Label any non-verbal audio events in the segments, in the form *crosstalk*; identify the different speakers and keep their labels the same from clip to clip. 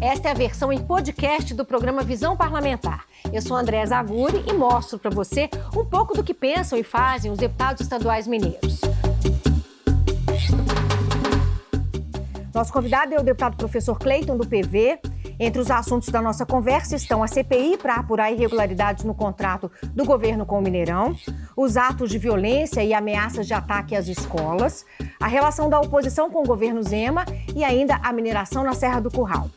Speaker 1: Esta é a versão em podcast do programa Visão Parlamentar. Eu sou André Zaguri e mostro para você um pouco do que pensam e fazem os deputados estaduais mineiros. Nosso convidado é o deputado professor Cleiton, do PV. Entre os assuntos da nossa conversa estão a CPI para apurar irregularidades no contrato do governo com o Mineirão, os atos de violência e ameaças de ataque às escolas, a relação da oposição com o governo Zema e ainda a mineração na Serra do Curral.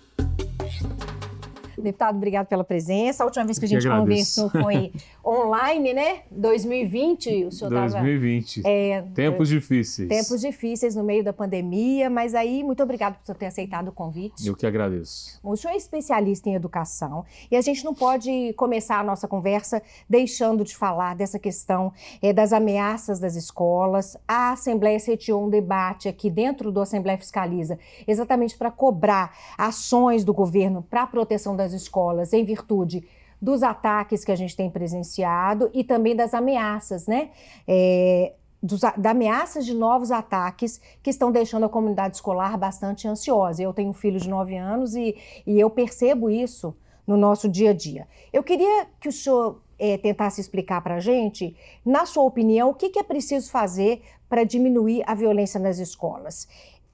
Speaker 1: Deputado, obrigado pela presença. A última vez que a gente que conversou foi *laughs* online, né? 2020,
Speaker 2: o senhor 2020. Tava, é, tempos difíceis.
Speaker 1: Tempos difíceis no meio da pandemia, mas aí, muito obrigado por ter aceitado o convite.
Speaker 2: Eu que agradeço.
Speaker 1: O senhor é especialista em educação e a gente não pode começar a nossa conversa deixando de falar dessa questão é, das ameaças das escolas. A Assembleia sediou um debate aqui dentro do Assembleia Fiscaliza, exatamente para cobrar ações do governo para a proteção das escolas em virtude dos ataques que a gente tem presenciado e também das ameaças, né? É, dos, da ameaças de novos ataques que estão deixando a comunidade escolar bastante ansiosa. Eu tenho um filho de 9 anos e, e eu percebo isso no nosso dia a dia. Eu queria que o senhor é, tentasse explicar para a gente, na sua opinião, o que, que é preciso fazer para diminuir a violência nas escolas.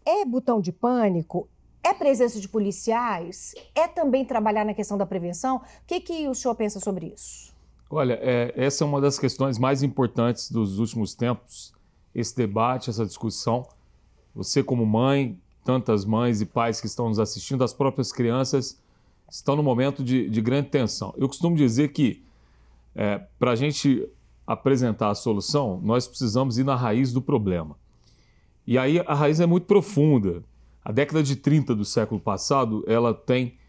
Speaker 1: É botão de pânico? É presença de policiais? É também trabalhar na questão da prevenção? O que, que o senhor pensa sobre isso?
Speaker 2: Olha, é, essa é uma das questões mais importantes dos últimos tempos, esse debate, essa discussão. Você, como mãe, tantas mães e pais que estão nos assistindo, as próprias crianças, estão no momento de, de grande tensão. Eu costumo dizer que, é, para a gente apresentar a solução, nós precisamos ir na raiz do problema. E aí a raiz é muito profunda. A década de 30 do século passado, ela tem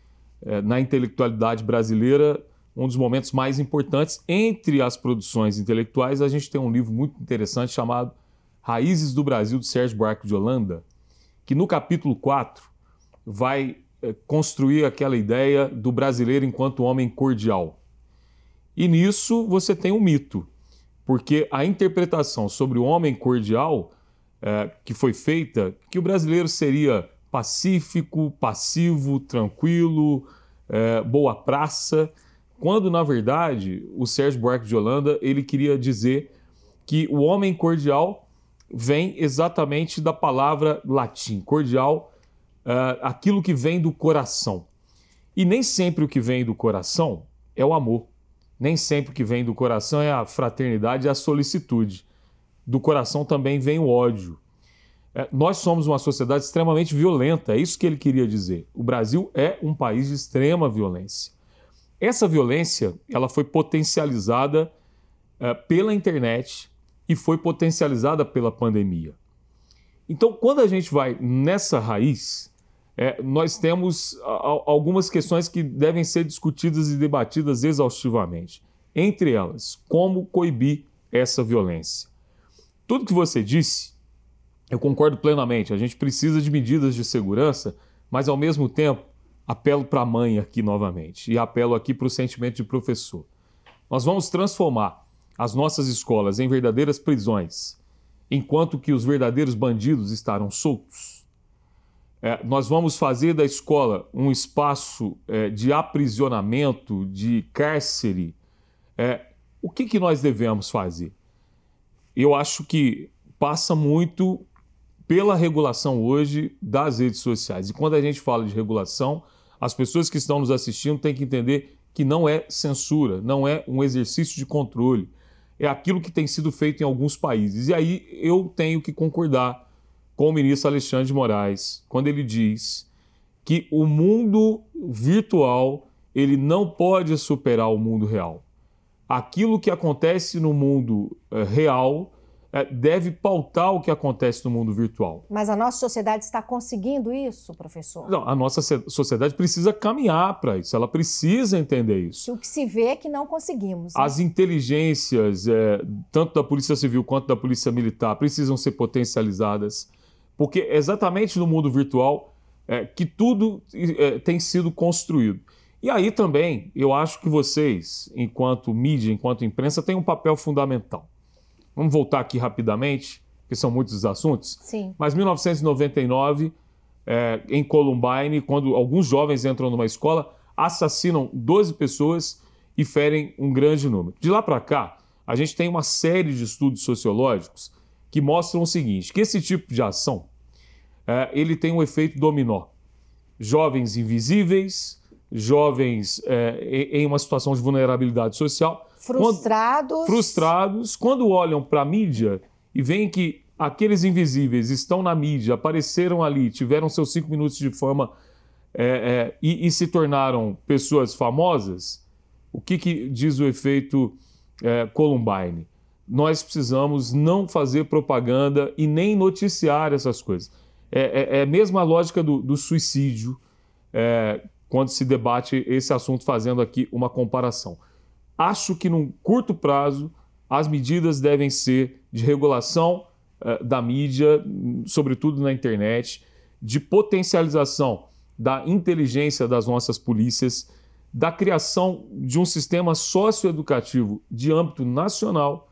Speaker 2: é, na intelectualidade brasileira um dos momentos mais importantes. Entre as produções intelectuais, a gente tem um livro muito interessante chamado Raízes do Brasil, de Sérgio Buarque de Holanda, que no capítulo 4 vai é, construir aquela ideia do brasileiro enquanto homem cordial. E nisso você tem um mito, porque a interpretação sobre o homem cordial é, que foi feita que o brasileiro seria pacífico, passivo, tranquilo, é, boa praça, quando na verdade o Sérgio Buarque de Holanda ele queria dizer que o homem cordial vem exatamente da palavra latim, cordial, é, aquilo que vem do coração. E nem sempre o que vem do coração é o amor. Nem sempre o que vem do coração é a fraternidade e a solicitude do coração também vem o ódio. É, nós somos uma sociedade extremamente violenta, é isso que ele queria dizer. O Brasil é um país de extrema violência. Essa violência ela foi potencializada é, pela internet e foi potencializada pela pandemia. Então, quando a gente vai nessa raiz, é, nós temos a, algumas questões que devem ser discutidas e debatidas exaustivamente. Entre elas, como coibir essa violência. Tudo que você disse, eu concordo plenamente. A gente precisa de medidas de segurança, mas ao mesmo tempo, apelo para a mãe aqui novamente e apelo aqui para o sentimento de professor. Nós vamos transformar as nossas escolas em verdadeiras prisões, enquanto que os verdadeiros bandidos estarão soltos. É, nós vamos fazer da escola um espaço é, de aprisionamento, de cárcere. É, o que, que nós devemos fazer? eu acho que passa muito pela regulação hoje das redes sociais. E quando a gente fala de regulação, as pessoas que estão nos assistindo têm que entender que não é censura, não é um exercício de controle. É aquilo que tem sido feito em alguns países. E aí eu tenho que concordar com o ministro Alexandre de Moraes quando ele diz que o mundo virtual ele não pode superar o mundo real aquilo que acontece no mundo é, real deve pautar o que acontece no mundo virtual.
Speaker 1: Mas a nossa sociedade está conseguindo isso, professor?
Speaker 2: Não, a nossa sociedade precisa caminhar para isso, ela precisa entender isso.
Speaker 1: O que se vê é que não conseguimos.
Speaker 2: Né? As inteligências, é, tanto da Polícia Civil quanto da Polícia Militar, precisam ser potencializadas, porque é exatamente no mundo virtual é, que tudo é, tem sido construído. E aí também, eu acho que vocês, enquanto mídia, enquanto imprensa, têm um papel fundamental. Vamos voltar aqui rapidamente, que são muitos assuntos.
Speaker 1: Sim.
Speaker 2: Mas 1999, é, em Columbine, quando alguns jovens entram numa escola, assassinam 12 pessoas e ferem um grande número. De lá para cá, a gente tem uma série de estudos sociológicos que mostram o seguinte, que esse tipo de ação é, ele tem um efeito dominó. Jovens invisíveis, jovens é, em uma situação de vulnerabilidade social.
Speaker 1: Frustrados.
Speaker 2: Quando, frustrados. Quando olham para a mídia e veem que aqueles invisíveis estão na mídia, apareceram ali, tiveram seus cinco minutos de fama é, é, e, e, se tornaram pessoas famosas, o que, que diz o efeito é, Columbine? Nós precisamos não fazer propaganda e nem noticiar essas coisas. É, é, é a mesma lógica do, do suicídio é, quando se debate esse assunto, fazendo aqui uma comparação. Acho que num curto prazo as medidas devem ser de regulação uh, da mídia, sobretudo na internet, de potencialização da inteligência das nossas polícias, da criação de um sistema socioeducativo de âmbito nacional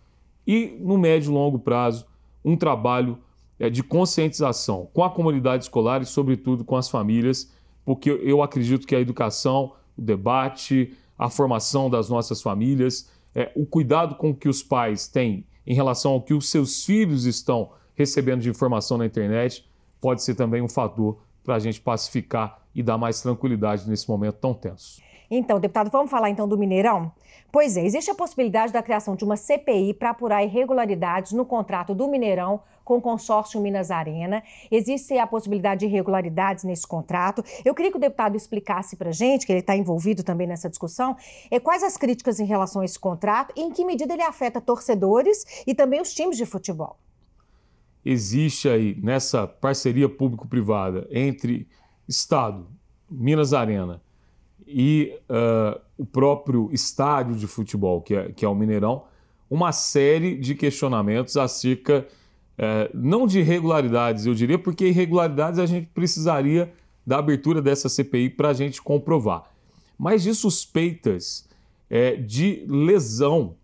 Speaker 2: e, no médio e longo prazo, um trabalho uh, de conscientização com a comunidade escolar e, sobretudo, com as famílias, porque eu acredito que a educação, o debate, a formação das nossas famílias é, o cuidado com que os pais têm em relação ao que os seus filhos estão recebendo de informação na internet pode ser também um fator para a gente pacificar e dar mais tranquilidade nesse momento tão tenso.
Speaker 1: Então, deputado, vamos falar então do Mineirão? Pois é, existe a possibilidade da criação de uma CPI para apurar irregularidades no contrato do Mineirão com o consórcio Minas Arena. Existe a possibilidade de irregularidades nesse contrato. Eu queria que o deputado explicasse para a gente, que ele está envolvido também nessa discussão, é, quais as críticas em relação a esse contrato e em que medida ele afeta torcedores e também os times de futebol.
Speaker 2: Existe aí, nessa parceria público-privada entre Estado, Minas Arena e uh, o próprio estádio de futebol, que é, que é o Mineirão, uma série de questionamentos acerca é, não de irregularidades, eu diria, porque irregularidades a gente precisaria da abertura dessa CPI para a gente comprovar, mas de suspeitas é, de lesão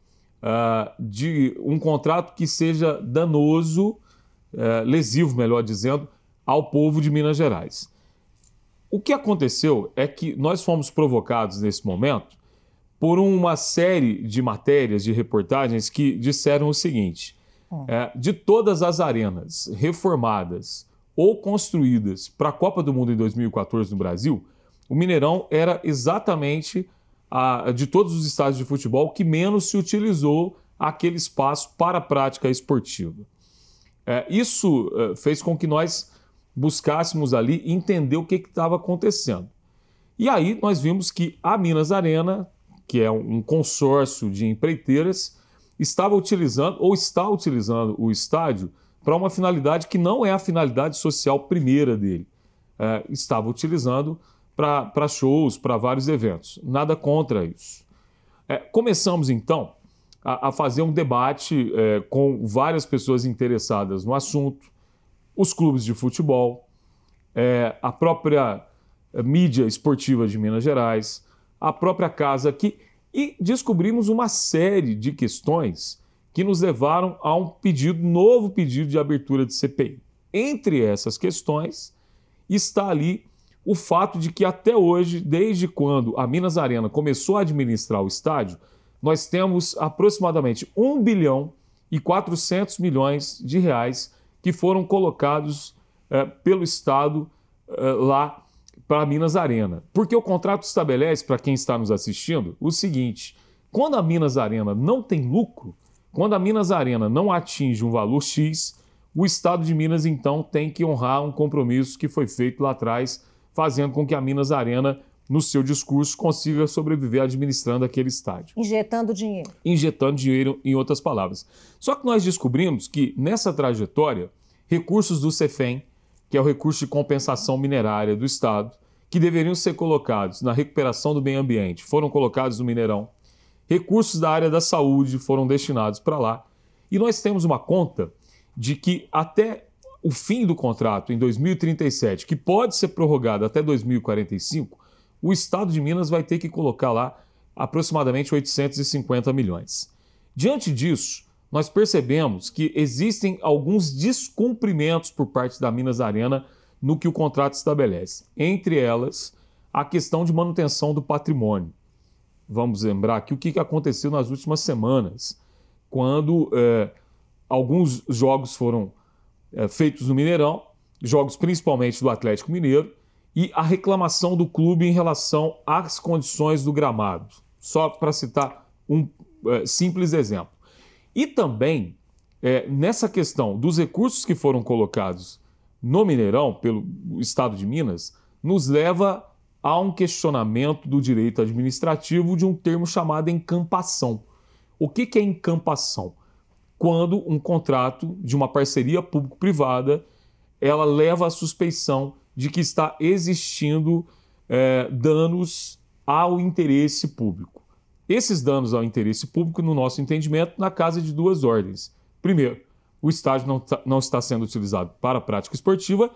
Speaker 2: uh, de um contrato que seja danoso, uh, lesivo, melhor dizendo, ao povo de Minas Gerais. O que aconteceu é que nós fomos provocados nesse momento por uma série de matérias, de reportagens que disseram o seguinte: é, de todas as arenas reformadas ou construídas para a Copa do Mundo em 2014 no Brasil, o Mineirão era exatamente a, de todos os estádios de futebol que menos se utilizou aquele espaço para a prática esportiva. É, isso é, fez com que nós buscássemos ali entender o que estava acontecendo. E aí nós vimos que a Minas Arena, que é um consórcio de empreiteiras, estava utilizando ou está utilizando o estádio para uma finalidade que não é a finalidade social primeira dele. É, estava utilizando para shows, para vários eventos. Nada contra isso. É, começamos então a, a, fazer um debate é, com várias pessoas interessadas no assunto, os clubes de futebol, é, a própria mídia esportiva de Minas Gerais, a própria casa que e descobrimos uma série de questões que nos levaram a um pedido, novo pedido de abertura de CPI. Entre essas questões está ali o fato de que até hoje, desde quando a Minas Arena começou a administrar o estádio, nós temos aproximadamente 1 bilhão e 400 milhões de reais que foram colocados eh, pelo Estado eh, lá para Minas Arena. Porque o contrato estabelece, para quem está nos assistindo, o seguinte: quando a Minas Arena não tem lucro, quando a Minas Arena não atinge um valor X, o Estado de Minas então tem que honrar um compromisso que foi feito lá atrás, fazendo com que a Minas Arena, no seu discurso, consiga sobreviver administrando aquele estádio.
Speaker 1: Injetando dinheiro.
Speaker 2: Injetando dinheiro, em outras palavras. Só que nós descobrimos que nessa trajetória, recursos do CEFEM, que é o recurso de compensação minerária do Estado, que deveriam ser colocados na recuperação do meio ambiente, foram colocados no Mineirão. Recursos da área da saúde foram destinados para lá. E nós temos uma conta de que até o fim do contrato, em 2037, que pode ser prorrogado até 2045, o Estado de Minas vai ter que colocar lá aproximadamente 850 milhões. Diante disso, nós percebemos que existem alguns descumprimentos por parte da Minas Arena no que o contrato estabelece. Entre elas, a questão de manutenção do patrimônio. Vamos lembrar aqui o que aconteceu nas últimas semanas, quando é, alguns jogos foram é, feitos no Mineirão, jogos principalmente do Atlético Mineiro, e a reclamação do clube em relação às condições do gramado. Só para citar um é, simples exemplo. E também, é, nessa questão dos recursos que foram colocados no Mineirão, pelo Estado de Minas, nos leva a um questionamento do direito administrativo de um termo chamado encampação. O que, que é encampação? Quando um contrato de uma parceria público-privada ela leva à suspeição de que está existindo é, danos ao interesse público. Esses danos ao interesse público, no nosso entendimento, na casa de duas ordens. Primeiro, o estádio não, tá, não está sendo utilizado para prática esportiva.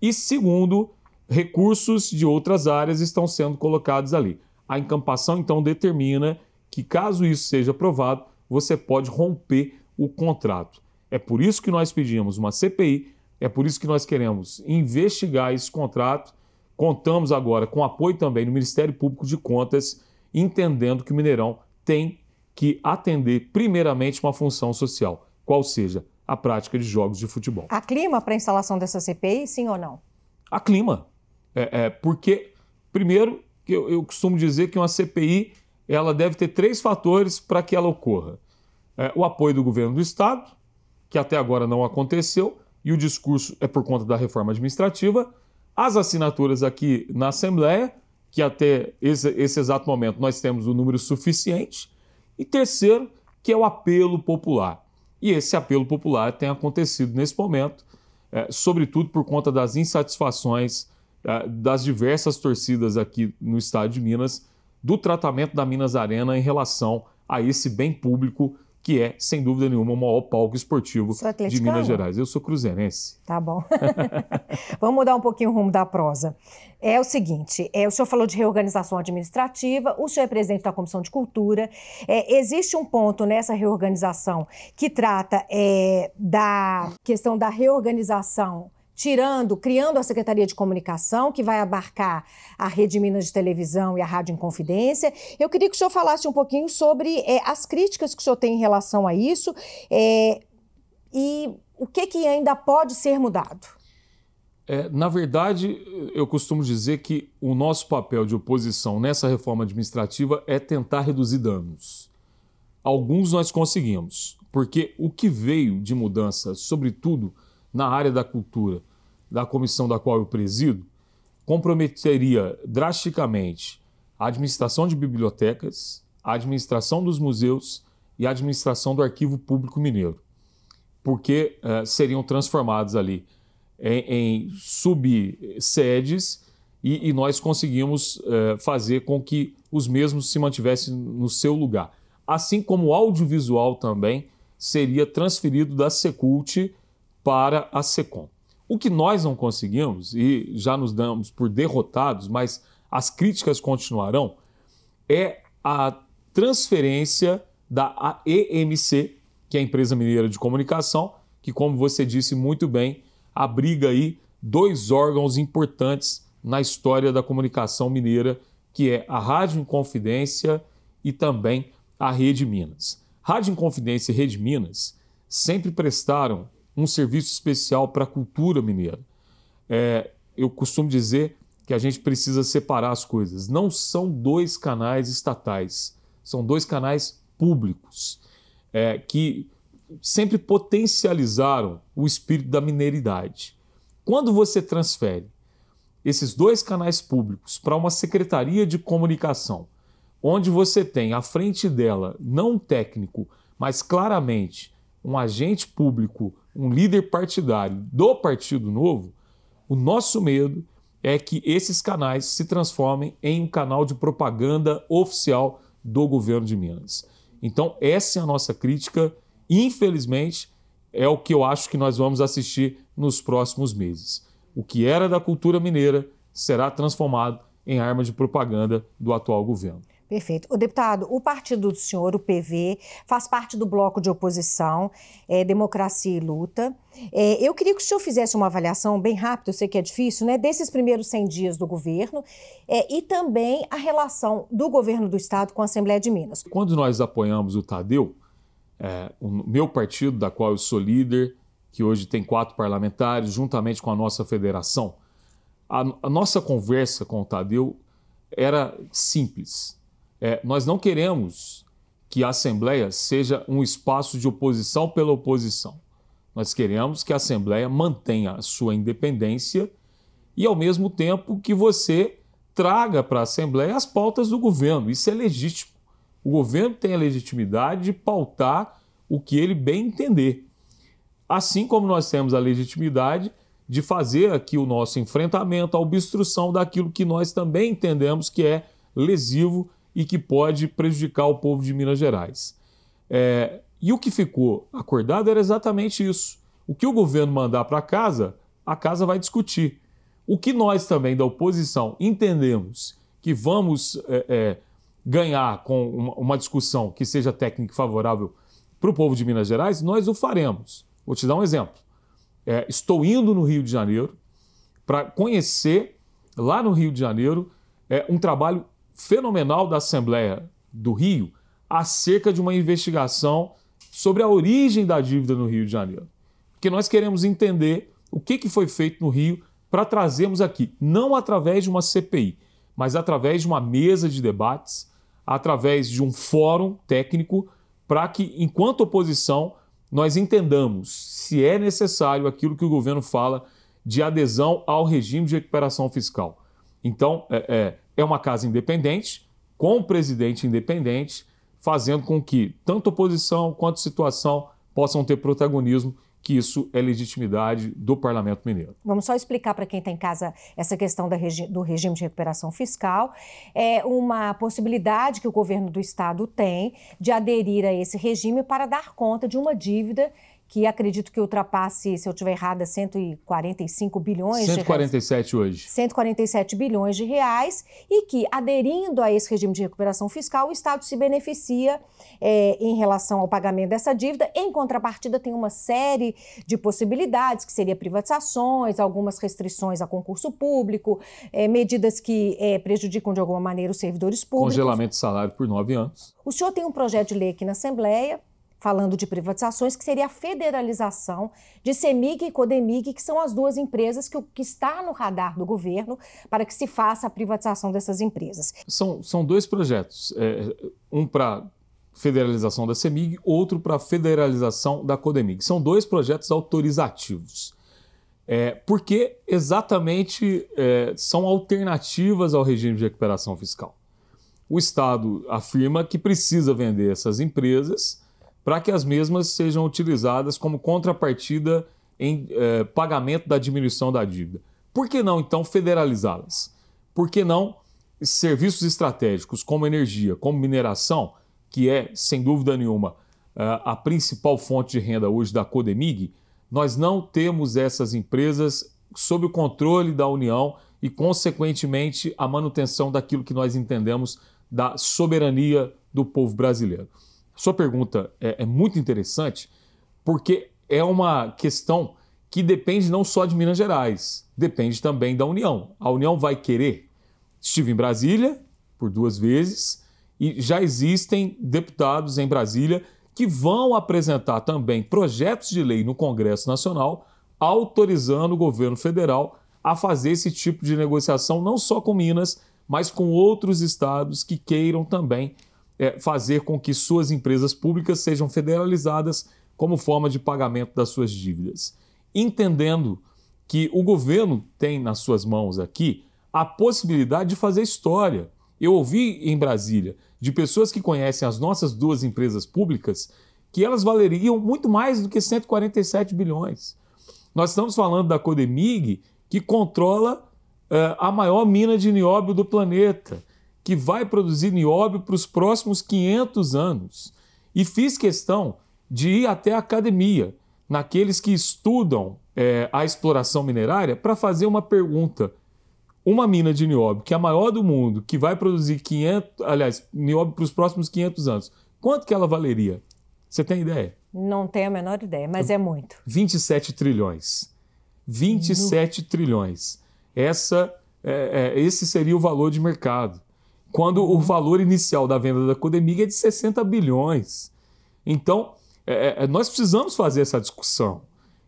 Speaker 2: E segundo, recursos de outras áreas estão sendo colocados ali. A encampação, então, determina que, caso isso seja aprovado, você pode romper o contrato. É por isso que nós pedimos uma CPI, é por isso que nós queremos investigar esse contrato. Contamos agora com apoio também do Ministério Público de Contas entendendo que o Mineirão tem que atender primeiramente uma função social, qual seja a prática de jogos de futebol.
Speaker 1: Há clima para a instalação dessa CPI, sim ou não?
Speaker 2: Há clima. É, é porque, primeiro, eu, eu, costumo dizer que uma CPI ela deve ter três fatores para que ela ocorra. É, o apoio do governo do Estado, que até agora não aconteceu, e o discurso é por conta da reforma administrativa, as assinaturas aqui na Assembleia que até esse, esse exato momento nós temos o um número suficiente. E terceiro, que é o apelo popular. E esse apelo popular tem acontecido nesse momento, é, sobretudo por conta das insatisfações é, das diversas torcidas aqui no estado de Minas, do tratamento da Minas Arena em relação a esse bem público que é, sem dúvida nenhuma, o maior palco esportivo de Minas Gerais. Eu sou cruzeirense.
Speaker 1: Tá bom. *laughs* Vamos mudar um pouquinho o rumo da prosa. É o seguinte, é, o senhor falou de reorganização administrativa, o senhor é presidente da Comissão de Cultura. É, existe um ponto nessa reorganização que trata é, da questão da reorganização tirando, criando a Secretaria de Comunicação, que vai abarcar a Rede Minas de Televisão e a Rádio Inconfidência. Eu queria que o senhor falasse um pouquinho sobre é, as críticas que o senhor tem em relação a isso é, e o que, que ainda pode ser mudado.
Speaker 2: É, na verdade, eu costumo dizer que o nosso papel de oposição nessa reforma administrativa é tentar reduzir danos. Alguns nós conseguimos, porque o que veio de mudança, sobretudo na área da cultura, da comissão da qual eu presido, comprometeria drasticamente a administração de bibliotecas, a administração dos museus e a administração do Arquivo Público Mineiro, porque uh, seriam transformados ali em, em subsedes e, e, nós conseguimos uh, fazer com que os mesmos se mantivessem no seu lugar. Assim como o audiovisual também seria transferido da Secult para a SECOM. O que nós não conseguimos, e já nos damos por derrotados, mas as críticas continuarão, é a transferência da EMC, que é a Empresa Mineira de Comunicação, que, como você disse muito bem, abriga aí dois órgãos importantes na história da comunicação mineira, que é a Rádio Inconfidência e também a Rede Minas. Rádio Inconfidência e Rede Minas sempre prestaram um serviço especial para a cultura mineira. É, eu costumo dizer que a gente precisa separar as coisas. Não são dois canais estatais, são dois canais públicos é, que sempre potencializaram o espírito da mineiridade. Quando você transfere esses dois canais públicos para uma secretaria de comunicação, onde você tem à frente dela não um técnico, mas claramente um agente público um líder partidário do Partido Novo, o nosso medo é que esses canais se transformem em um canal de propaganda oficial do governo de Minas. Então, essa é a nossa crítica. Infelizmente, é o que eu acho que nós vamos assistir nos próximos meses. O que era da cultura mineira será transformado em arma de propaganda do atual governo.
Speaker 1: Perfeito. O deputado, o partido do senhor, o PV, faz parte do bloco de oposição, é, Democracia e Luta. É, eu queria que o senhor fizesse uma avaliação bem rápida, eu sei que é difícil, né, desses primeiros 100 dias do governo é, e também a relação do governo do Estado com a Assembleia de Minas.
Speaker 2: Quando nós apoiamos o Tadeu, é, o meu partido, da qual eu sou líder, que hoje tem quatro parlamentares, juntamente com a nossa federação, a, a nossa conversa com o Tadeu era simples. É, nós não queremos que a Assembleia seja um espaço de oposição pela oposição. Nós queremos que a Assembleia mantenha a sua independência e, ao mesmo tempo, que você traga para a Assembleia as pautas do governo. Isso é legítimo. O governo tem a legitimidade de pautar o que ele bem entender. Assim como nós temos a legitimidade de fazer aqui o nosso enfrentamento, a obstrução daquilo que nós também entendemos que é lesivo e que pode prejudicar o povo de Minas Gerais. É, e o que ficou acordado era exatamente isso. O que o governo mandar para casa, a casa vai discutir. O que nós também da oposição entendemos que vamos é, é, ganhar com uma, uma, discussão que seja técnica e favorável para o povo de Minas Gerais, nós o faremos. Vou te dar um exemplo. É, estou indo no Rio de Janeiro para conhecer, lá no Rio de Janeiro, é, um trabalho fenomenal da Assembleia do Rio acerca de uma investigação sobre a origem da dívida no Rio de Janeiro. Porque nós queremos entender o que, que foi feito no Rio para trazermos aqui, não através de uma CPI, mas através de uma mesa de debates, através de um fórum técnico, para que, enquanto oposição, nós entendamos se é necessário aquilo que o governo fala de adesão ao regime de recuperação fiscal. Então, é, é é uma casa independente, com o presidente independente, fazendo com que tanto oposição quanto situação possam ter protagonismo que isso é legitimidade do Parlamento Mineiro.
Speaker 1: Vamos só explicar para quem está em casa essa questão regi do regime de recuperação fiscal. É uma possibilidade que o governo do estado tem de aderir a esse regime para dar conta de uma dívida que acredito que ultrapasse, se eu estiver errada, 145 bilhões
Speaker 2: 147
Speaker 1: de
Speaker 2: hoje.
Speaker 1: 147 bilhões de reais e que, aderindo a esse regime de recuperação fiscal, o Estado se beneficia é, em relação ao pagamento dessa dívida. Em contrapartida, tem uma série de possibilidades, que seria privatizações, algumas restrições a concurso público, é, medidas que é, prejudicam de alguma maneira os servidores públicos.
Speaker 2: Congelamento de salário por nove anos.
Speaker 1: O senhor tem um projeto de lei aqui na Assembleia falando de privatizações, que seria a federalização de CEMIG e Codemig, que são as duas empresas que, que está no radar do governo para que se faça a privatização dessas empresas.
Speaker 2: São, são dois projetos, é, um para federalização da CEMIG, outro para federalização da Codemig. São dois projetos autorizativos. É, porque exatamente é, são alternativas ao regime de recuperação fiscal. O Estado afirma que precisa vender essas empresas para que as mesmas sejam utilizadas como contrapartida em eh, pagamento da diminuição da dívida. Por que não, então, federalizá-las? Por que não serviços estratégicos como energia, como mineração, que é, sem dúvida nenhuma, eh, a principal fonte de renda hoje da Codemig, nós não temos essas empresas sob o controle da União e, consequentemente, a manutenção daquilo que nós entendemos da soberania do povo brasileiro. Sua pergunta é, é muito interessante porque é uma questão que depende não só de Minas Gerais, depende também da União. A União vai querer. Estive em Brasília por duas vezes e já existem deputados em Brasília que vão apresentar também projetos de lei no Congresso Nacional autorizando o governo federal a fazer esse tipo de negociação não só com Minas, mas com outros estados que queiram também é, fazer com que suas empresas públicas sejam federalizadas como forma de pagamento das suas dívidas. Entendendo que o governo tem nas suas mãos aqui a possibilidade de fazer história. Eu ouvi em Brasília de pessoas que conhecem as nossas duas empresas públicas que elas valeriam muito mais do que 147 bilhões. Nós estamos falando da Codemig, que controla uh, a maior mina de nióbio do planeta que vai produzir nióbio para os próximos 500 anos. E fiz questão de ir até a academia, naqueles que estudam é, a exploração minerária, para fazer uma pergunta: uma mina de nióbio, que é a maior do mundo, que vai produzir 500, aliás, nióbio para os próximos 500 anos, quanto que ela valeria? Você tem ideia?
Speaker 1: Não tenho a menor ideia, mas é muito.
Speaker 2: 27 trilhões. 27 no... trilhões. Essa, é, é, esse seria o valor de mercado. Quando o valor inicial da venda da Codemig é de 60 bilhões. Então, é, é, nós precisamos fazer essa discussão.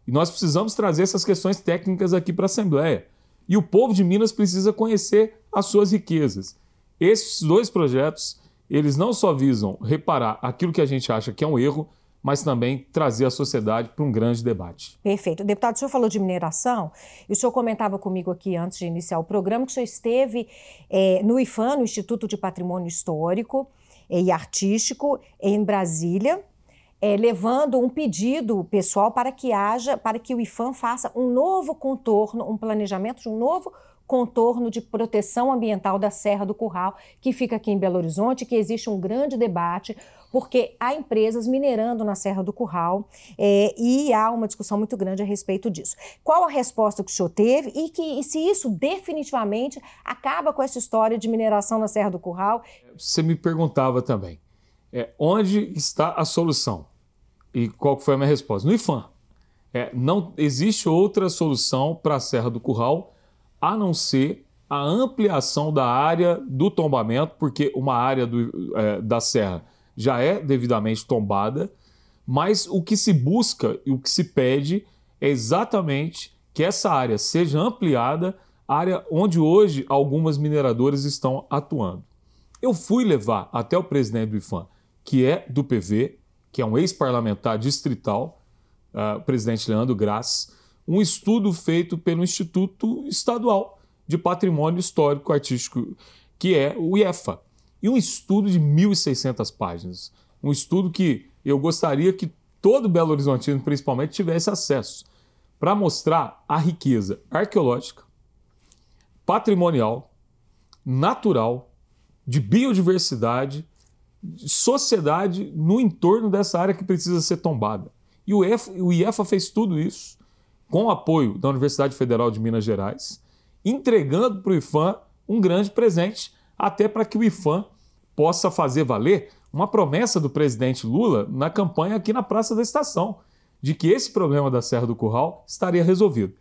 Speaker 2: E nós precisamos trazer essas questões técnicas aqui para a Assembleia. E o povo de Minas precisa conhecer as suas riquezas. Esses dois projetos, eles não só visam reparar aquilo que a gente acha que é um erro, mas também trazer a sociedade para um grande debate.
Speaker 1: Perfeito. Deputado, o senhor falou de mineração, e o senhor comentava comigo aqui antes de iniciar o programa que o senhor esteve é, no IFAM, no Instituto de Patrimônio Histórico e Artístico, em Brasília, é, levando um pedido pessoal para que haja, para que o IFAM faça um novo contorno, um planejamento de um novo contorno de proteção ambiental da Serra do Curral, que fica aqui em Belo Horizonte, que existe um grande debate, porque há empresas minerando na Serra do Curral é, e há uma discussão muito grande a respeito disso. Qual a resposta que o senhor teve e, que, e se isso definitivamente acaba com essa história de mineração na Serra do Curral?
Speaker 2: Você me perguntava também, é, onde está a solução? E qual foi a minha resposta? No IFAM. É, não existe outra solução para a Serra do Curral a não ser a ampliação da área do tombamento, porque uma área do, é, da serra já é devidamente tombada, mas o que se busca e o que se pede é exatamente que essa área seja ampliada, área onde hoje algumas mineradoras estão atuando. Eu fui levar até o presidente do IFAM, que é do PV, que é um ex-parlamentar distrital, uh, o presidente Leandro Graça, um estudo feito pelo Instituto Estadual de Patrimônio Histórico Artístico, que é o IEFA. E um estudo de 1.600 páginas. Um estudo que eu gostaria que todo Belo Horizontino, principalmente, tivesse acesso para mostrar a riqueza arqueológica, patrimonial, natural, de biodiversidade, de sociedade no entorno dessa área que precisa ser tombada. E o IEFA, o IEFA fez tudo isso com o apoio da Universidade Federal de Minas Gerais, entregando para o IFAM um grande presente, até para que o IFAM possa fazer valer uma promessa do presidente Lula na campanha aqui na Praça da Estação, de que esse problema da Serra do Curral estaria resolvido.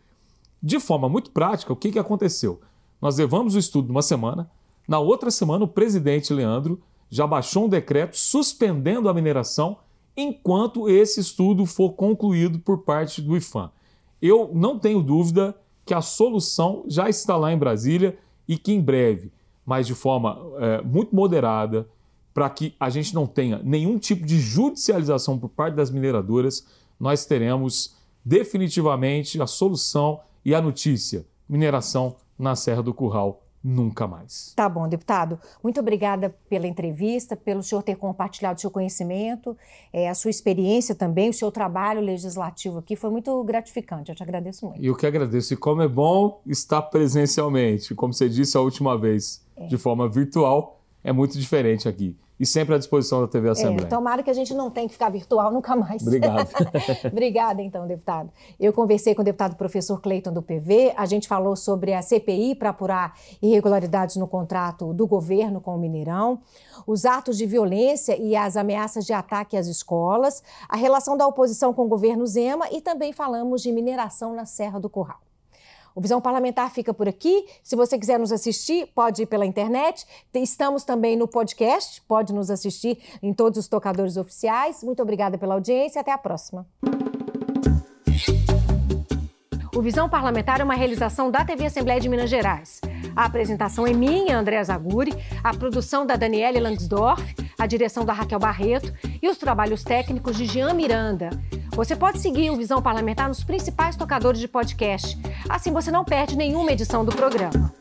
Speaker 2: De forma muito prática, o que, que aconteceu? Nós levamos o estudo uma semana, na outra semana o presidente Leandro já baixou um decreto suspendendo a mineração enquanto esse estudo for concluído por parte do IFAM. Eu não tenho dúvida que a solução já está lá em Brasília e que em breve, mas de forma é, muito moderada, para que a gente não tenha nenhum tipo de judicialização por parte das mineradoras, nós teremos definitivamente a solução e a notícia: mineração na Serra do Curral nunca mais.
Speaker 1: Tá bom, deputado. Muito obrigada pela entrevista, pelo senhor ter compartilhado o seu conhecimento, é, a sua experiência também, o seu trabalho legislativo aqui. Foi muito gratificante. Eu te agradeço muito.
Speaker 2: E eu que agradeço. E como é bom estar presencialmente, como você disse a última vez, é. de forma virtual, é muito diferente aqui e sempre à disposição da TV Assembleia.
Speaker 1: É, tomara que a gente não tenha que ficar virtual nunca mais.
Speaker 2: Obrigado. *laughs*
Speaker 1: Obrigada, então, deputado. Eu conversei com o deputado professor Cleiton do PV, a gente falou sobre a CPI para apurar irregularidades no contrato do governo com o Mineirão, os atos de violência e as ameaças de ataque às escolas, a relação da oposição com o governo Zema e também falamos de mineração na Serra do Curral. O Visão Parlamentar fica por aqui. Se você quiser nos assistir, pode ir pela internet. Estamos também no podcast, pode nos assistir em todos os tocadores oficiais. Muito obrigada pela audiência até a próxima. O Visão Parlamentar é uma realização da TV Assembleia de Minas Gerais. A apresentação é minha, André Zaguri, a produção da Daniele Langsdorff, a direção da Raquel Barreto e os trabalhos técnicos de Jean Miranda. Você pode seguir o Visão Parlamentar nos principais tocadores de podcast. Assim você não perde nenhuma edição do programa.